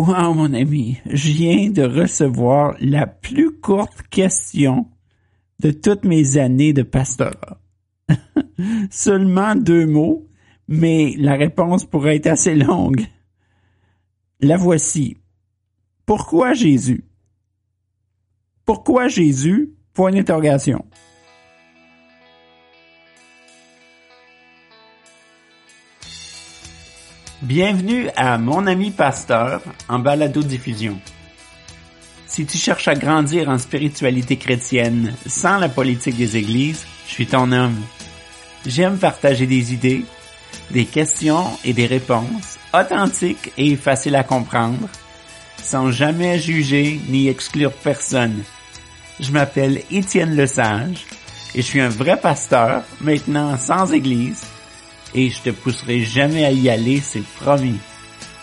Wow, mon ami, je viens de recevoir la plus courte question de toutes mes années de pastorat. Seulement deux mots, mais la réponse pourrait être assez longue. La voici. Pourquoi Jésus? Pourquoi Jésus? Point d'interrogation. Bienvenue à Mon ami pasteur en balado diffusion. Si tu cherches à grandir en spiritualité chrétienne sans la politique des églises, je suis ton homme. J'aime partager des idées, des questions et des réponses authentiques et faciles à comprendre, sans jamais juger ni exclure personne. Je m'appelle Étienne Lesage et je suis un vrai pasteur, maintenant sans église, et je te pousserai jamais à y aller, c'est promis.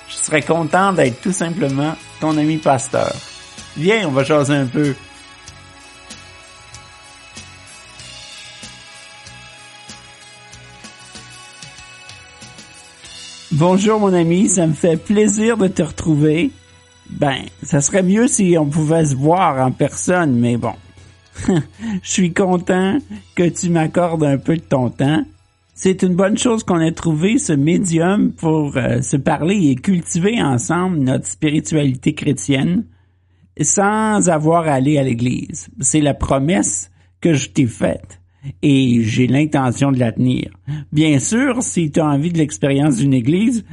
Je serais content d'être tout simplement ton ami pasteur. Viens, on va jaser un peu. Bonjour mon ami, ça me fait plaisir de te retrouver. Ben, ça serait mieux si on pouvait se voir en personne, mais bon. Je suis content que tu m'accordes un peu de ton temps c'est une bonne chose qu'on ait trouvé ce médium pour euh, se parler et cultiver ensemble notre spiritualité chrétienne sans avoir à aller à l'église. C'est la promesse que je t'ai faite et j'ai l'intention de la tenir. Bien sûr, si tu as envie de l'expérience d'une église,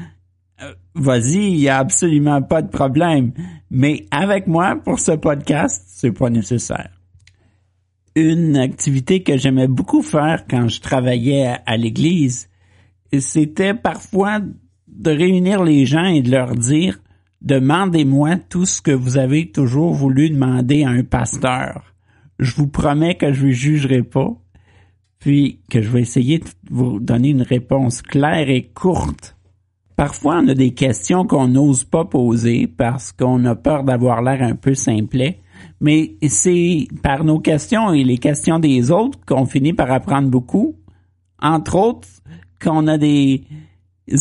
euh, vas-y, il n'y a absolument pas de problème. Mais avec moi, pour ce podcast, c'est pas nécessaire une activité que j'aimais beaucoup faire quand je travaillais à, l'église, c'était parfois de réunir les gens et de leur dire Demandez-moi tout ce que vous avez toujours voulu demander à un pasteur. Je vous promets que je ne jugerai pas, puis que je vais essayer de vous donner une réponse claire et courte. Parfois, on a des questions qu'on n'ose pas poser parce qu'on a peur d'avoir l'air un peu simplet mais c'est par nos questions et les questions des autres qu'on finit par apprendre beaucoup. Entre autres, qu'on a des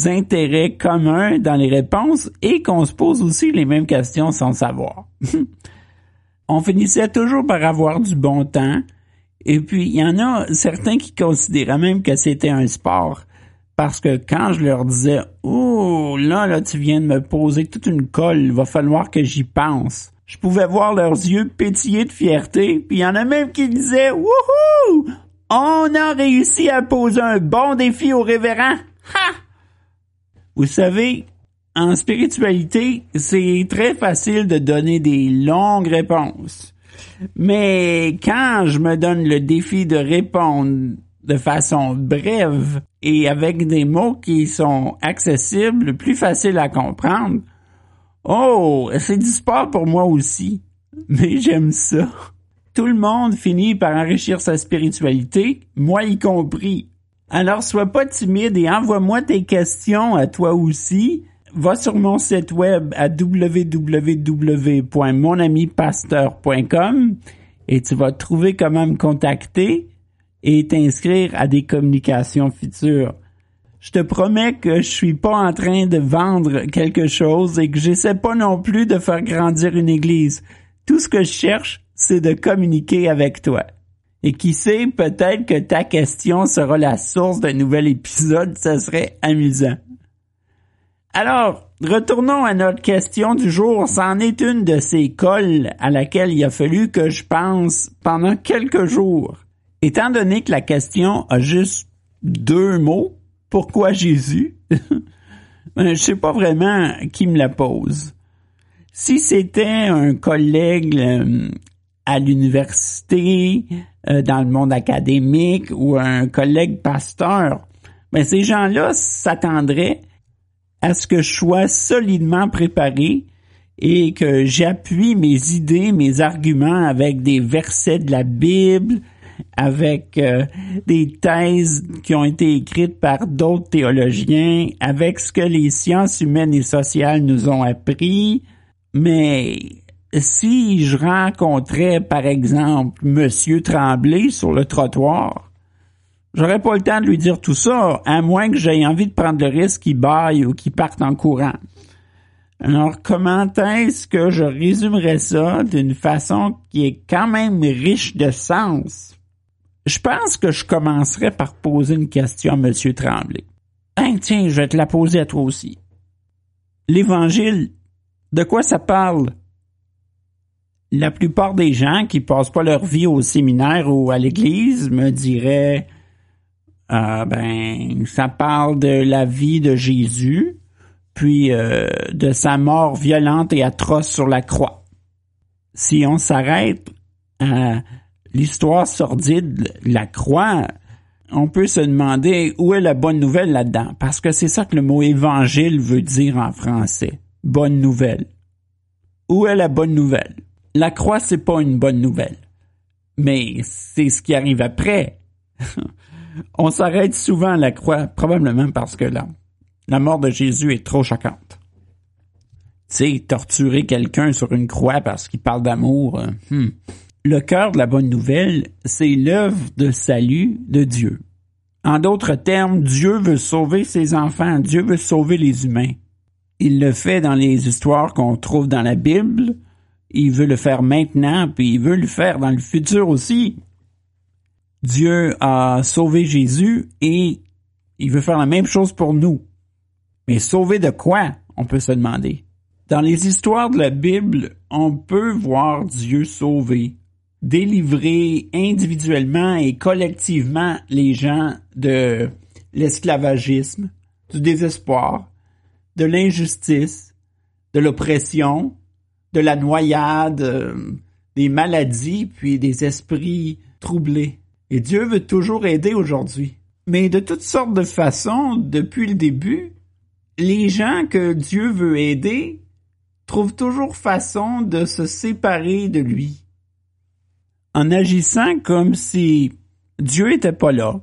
intérêts communs dans les réponses et qu'on se pose aussi les mêmes questions sans savoir. On finissait toujours par avoir du bon temps. Et puis, il y en a certains qui considéraient même que c'était un sport. Parce que quand je leur disais, oh, là, là, tu viens de me poser toute une colle, il va falloir que j'y pense je pouvais voir leurs yeux pétiller de fierté, puis il y en a même qui disaient Wouhou! On a réussi à poser un bon défi au révérend! Ha! Vous savez, en spiritualité, c'est très facile de donner des longues réponses. Mais quand je me donne le défi de répondre de façon brève et avec des mots qui sont accessibles, plus faciles à comprendre, Oh, c'est du sport pour moi aussi. Mais j'aime ça. Tout le monde finit par enrichir sa spiritualité, moi y compris. Alors sois pas timide et envoie-moi tes questions à toi aussi. Va sur mon site web à www.monamipasteur.com et tu vas trouver comment me contacter et t'inscrire à des communications futures je te promets que je suis pas en train de vendre quelque chose et que j'essaie pas non plus de faire grandir une église. Tout ce que je cherche, c'est de communiquer avec toi. Et qui sait, peut-être que ta question sera la source d'un nouvel épisode, ça serait amusant. Alors, retournons à notre question du jour. C'en est une de ces cols à laquelle il a fallu que je pense pendant quelques jours. Étant donné que la question a juste deux mots, pourquoi Jésus? ben, je sais pas vraiment qui me la pose. Si c'était un collègue euh, à l'université, euh, dans le monde académique ou un collègue pasteur, ben ces gens-là s'attendraient à ce que je sois solidement préparé et que j'appuie mes idées, mes arguments avec des versets de la Bible, avec euh, des thèses qui ont été écrites par d'autres théologiens, avec ce que les sciences humaines et sociales nous ont appris. Mais si je rencontrais, par exemple, Monsieur Tremblay sur le trottoir, j'aurais pas le temps de lui dire tout ça, à moins que j'aie envie de prendre le risque qu'il baille ou qu'il parte en courant. Alors, comment est-ce que je résumerais ça d'une façon qui est quand même riche de sens? Je pense que je commencerai par poser une question à M. Tremblay. Hein, tiens, je vais te la poser à toi aussi. L'Évangile, de quoi ça parle? La plupart des gens qui passent pas leur vie au séminaire ou à l'église me diraient, ah ben, ça parle de la vie de Jésus, puis euh, de sa mort violente et atroce sur la croix. Si on s'arrête à l'histoire sordide de la croix, on peut se demander où est la bonne nouvelle là-dedans, parce que c'est ça que le mot évangile veut dire en français. Bonne nouvelle. Où est la bonne nouvelle? La croix, c'est pas une bonne nouvelle. Mais c'est ce qui arrive après. on s'arrête souvent à la croix, probablement parce que là, la mort de Jésus est trop choquante. Tu sais, torturer quelqu'un sur une croix parce qu'il parle d'amour, euh, hmm. Le cœur de la bonne nouvelle, c'est l'œuvre de salut de Dieu. En d'autres termes, Dieu veut sauver ses enfants, Dieu veut sauver les humains. Il le fait dans les histoires qu'on trouve dans la Bible, il veut le faire maintenant, puis il veut le faire dans le futur aussi. Dieu a sauvé Jésus et il veut faire la même chose pour nous. Mais sauver de quoi, on peut se demander? Dans les histoires de la Bible, on peut voir Dieu sauver, délivrer individuellement et collectivement les gens de l'esclavagisme, du désespoir, de l'injustice, de l'oppression, de la noyade, euh, des maladies, puis des esprits troublés. Et Dieu veut toujours aider aujourd'hui. Mais de toutes sortes de façons, depuis le début, les gens que Dieu veut aider trouvent toujours façon de se séparer de lui. En agissant comme si Dieu n'était pas là,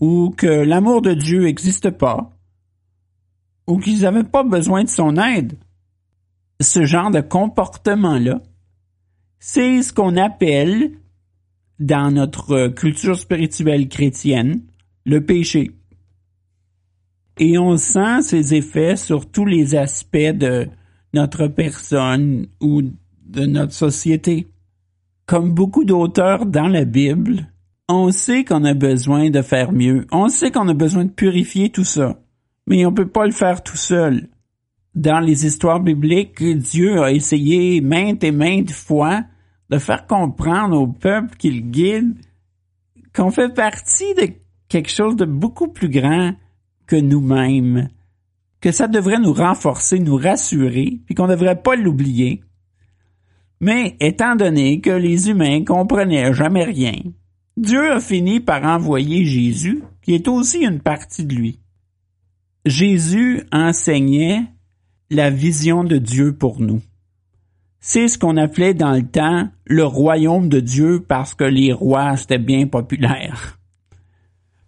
ou que l'amour de Dieu n'existe pas, ou qu'ils n'avaient pas besoin de son aide. Ce genre de comportement-là, c'est ce qu'on appelle, dans notre culture spirituelle chrétienne, le péché et on sent ses effets sur tous les aspects de notre personne ou de notre société. Comme beaucoup d'auteurs dans la Bible, on sait qu'on a besoin de faire mieux. On sait qu'on a besoin de purifier tout ça. Mais on peut pas le faire tout seul. Dans les histoires bibliques, Dieu a essayé maintes et maintes fois de faire comprendre au peuple qu'il guide qu'on fait partie de quelque chose de beaucoup plus grand que nous-mêmes, que ça devrait nous renforcer, nous rassurer, puis qu'on ne devrait pas l'oublier. Mais étant donné que les humains comprenaient jamais rien, Dieu a fini par envoyer Jésus, qui est aussi une partie de lui. Jésus enseignait la vision de Dieu pour nous. C'est ce qu'on appelait dans le temps le royaume de Dieu parce que les rois, c'était bien populaire.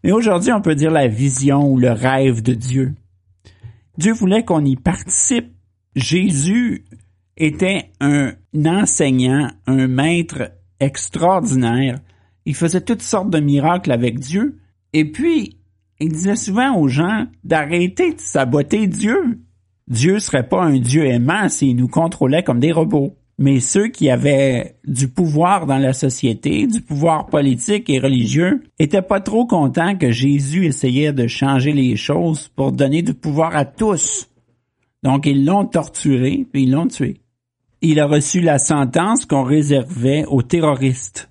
Mais aujourd'hui, on peut dire la vision ou le rêve de Dieu. Dieu voulait qu'on y participe. Jésus était un enseignant, un maître extraordinaire. Il faisait toutes sortes de miracles avec Dieu. Et puis, il disait souvent aux gens d'arrêter de saboter Dieu. Dieu serait pas un Dieu aimant s'il nous contrôlait comme des robots mais ceux qui avaient du pouvoir dans la société, du pouvoir politique et religieux, étaient pas trop contents que Jésus essayait de changer les choses pour donner du pouvoir à tous. Donc ils l'ont torturé, puis ils l'ont tué. Il a reçu la sentence qu'on réservait aux terroristes.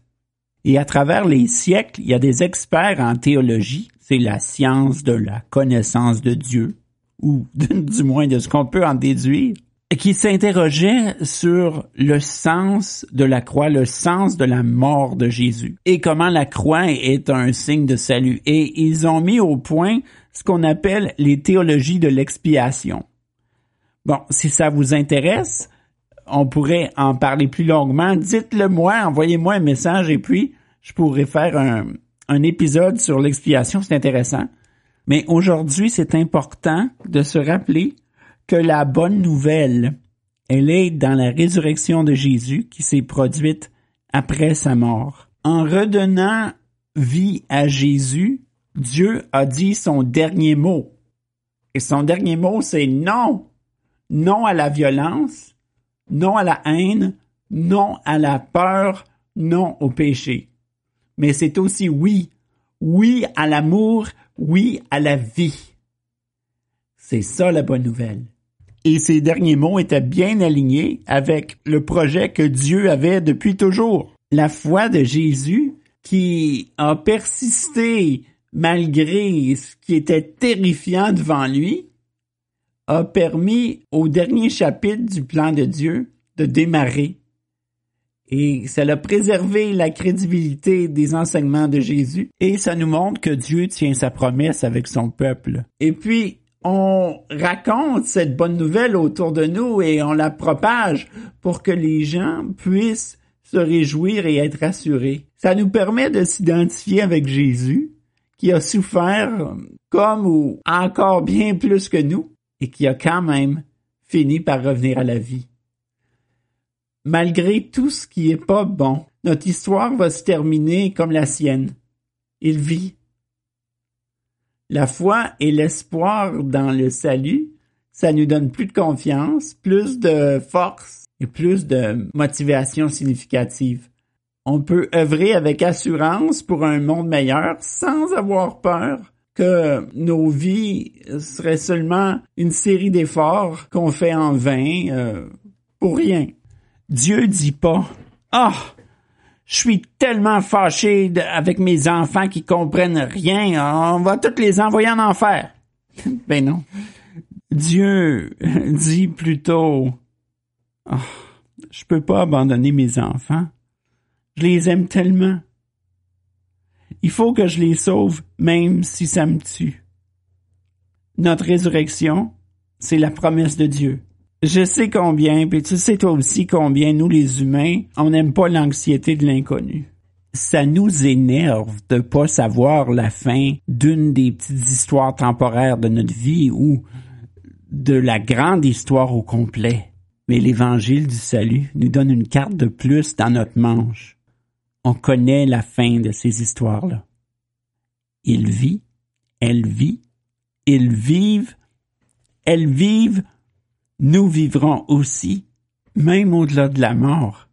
Et à travers les siècles, il y a des experts en théologie, c'est la science de la connaissance de Dieu, ou du moins de ce qu'on peut en déduire, qui s'interrogeait sur le sens de la croix, le sens de la mort de Jésus et comment la croix est un signe de salut. Et ils ont mis au point ce qu'on appelle les théologies de l'expiation. Bon, si ça vous intéresse, on pourrait en parler plus longuement. Dites-le moi, envoyez-moi un message et puis je pourrais faire un, un épisode sur l'expiation, c'est intéressant. Mais aujourd'hui, c'est important de se rappeler que la bonne nouvelle, elle est dans la résurrection de Jésus qui s'est produite après sa mort. En redonnant vie à Jésus, Dieu a dit son dernier mot. Et son dernier mot, c'est non. non à la violence, non à la haine, non à la peur, non au péché. Mais c'est aussi oui, oui à l'amour, oui à la vie. C'est ça la bonne nouvelle. Et ces derniers mots étaient bien alignés avec le projet que Dieu avait depuis toujours. La foi de Jésus qui a persisté malgré ce qui était terrifiant devant lui, a permis au dernier chapitre du plan de Dieu de démarrer. Et ça a préservé la crédibilité des enseignements de Jésus et ça nous montre que Dieu tient sa promesse avec son peuple. Et puis, on raconte cette bonne nouvelle autour de nous et on la propage pour que les gens puissent se réjouir et être rassurés. Ça nous permet de s'identifier avec Jésus, qui a souffert comme ou encore bien plus que nous, et qui a quand même fini par revenir à la vie. Malgré tout ce qui est pas bon, notre histoire va se terminer comme la sienne. Il vit. La foi et l'espoir dans le salut, ça nous donne plus de confiance, plus de force et plus de motivation significative. On peut œuvrer avec assurance pour un monde meilleur sans avoir peur que nos vies seraient seulement une série d'efforts qu'on fait en vain euh, pour rien. Dieu dit pas Ah, je suis tellement fâché avec mes enfants qui comprennent rien, on va tous les envoyer en enfer. ben non. Dieu dit plutôt oh, je peux pas abandonner mes enfants. Je les aime tellement. Il faut que je les sauve, même si ça me tue. Notre résurrection, c'est la promesse de Dieu. Je sais combien, puis tu sais toi aussi combien nous les humains, on n'aime pas l'anxiété de l'inconnu. Ça nous énerve de pas savoir la fin d'une des petites histoires temporaires de notre vie ou de la grande histoire au complet. Mais l'évangile du salut nous donne une carte de plus dans notre manche. On connaît la fin de ces histoires-là. Il vit, elle vit, ils vivent, elles vivent, nous vivrons aussi, même au-delà de la mort.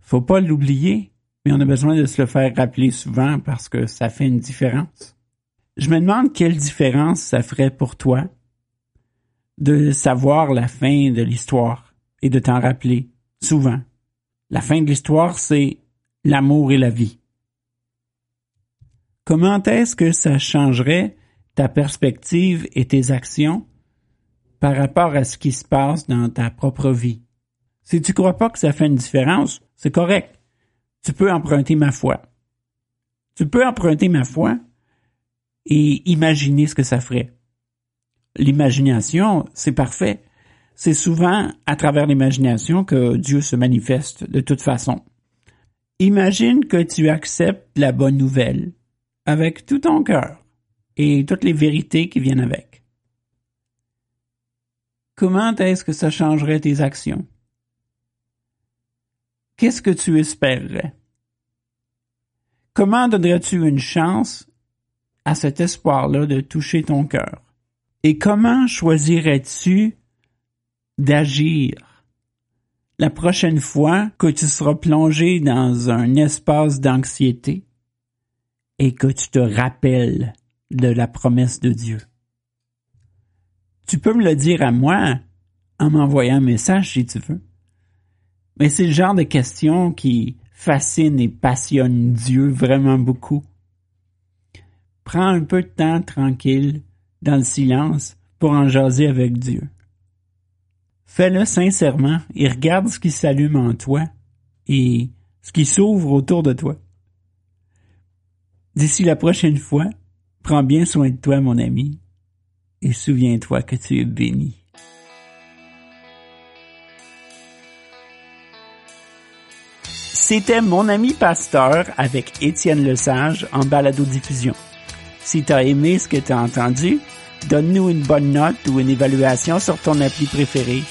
Faut pas l'oublier, mais on a besoin de se le faire rappeler souvent parce que ça fait une différence. Je me demande quelle différence ça ferait pour toi de savoir la fin de l'histoire et de t'en rappeler souvent. La fin de l'histoire, c'est l'amour et la vie. Comment est-ce que ça changerait ta perspective et tes actions par rapport à ce qui se passe dans ta propre vie? Si tu crois pas que ça fait une différence, c'est correct. Tu peux emprunter ma foi. Tu peux emprunter ma foi et imaginer ce que ça ferait. L'imagination, c'est parfait c'est souvent à travers l'imagination que Dieu se manifeste de toute façon. Imagine que tu acceptes la bonne nouvelle avec tout ton cœur et toutes les vérités qui viennent avec. Comment est-ce que ça changerait tes actions? Qu'est-ce que tu espérerais? Comment donnerais-tu une chance à cet espoir-là de toucher ton cœur? Et comment choisirais-tu d'agir? La prochaine fois que tu seras plongé dans un espace d'anxiété et que tu te rappelles de la promesse de Dieu. Tu peux me le dire à moi en m'envoyant un message si tu veux. Mais c'est le genre de question qui fascine et passionne Dieu vraiment beaucoup. Prends un peu de temps tranquille dans le silence pour en jaser avec Dieu. Fais-le sincèrement et regarde ce qui s'allume en toi et ce qui s'ouvre autour de toi. D'ici la prochaine fois, prends bien soin de toi, mon ami, et souviens-toi que tu es béni. C'était mon ami pasteur avec Étienne Lesage en balado-diffusion. Si tu as aimé ce que tu as entendu, donne-nous une bonne note ou une évaluation sur ton appli préféré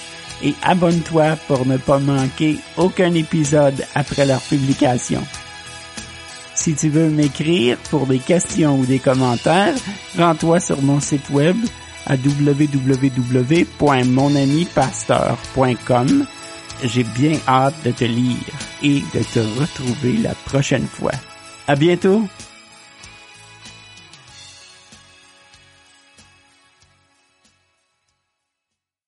et abonne-toi pour ne pas manquer aucun épisode après leur publication. Si tu veux m'écrire pour des questions ou des commentaires, rends-toi sur mon site web à www.monamipasteur.com. J'ai bien hâte de te lire et de te retrouver la prochaine fois. À bientôt!